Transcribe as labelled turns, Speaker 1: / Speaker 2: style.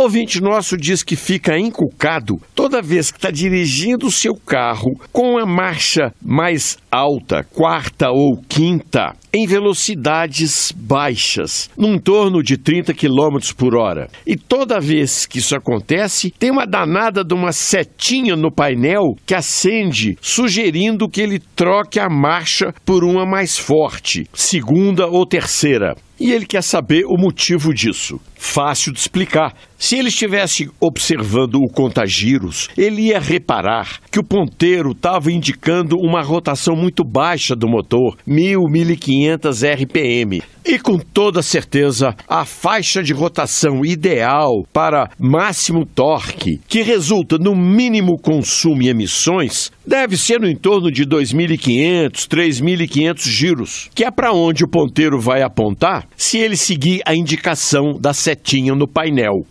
Speaker 1: Ouvinte nosso diz que fica encucado toda vez que está dirigindo o seu carro com a marcha mais alta, quarta ou quinta, em velocidades baixas, num torno de 30 km por hora. E toda vez que isso acontece, tem uma danada de uma setinha no painel que acende, sugerindo que ele troque a marcha por uma mais forte, segunda ou terceira. E ele quer saber o motivo disso. Fácil de explicar. Se ele estivesse observando o contagiros, ele ia reparar que o ponteiro estava indicando uma rotação muito baixa do motor, 1000, 1500 RPM. E com toda certeza, a faixa de rotação ideal para máximo torque, que resulta no mínimo consumo e emissões, deve ser no entorno de 2.500, 3.500 giros, que é para onde o ponteiro vai apontar se ele seguir a indicação da setinha no painel.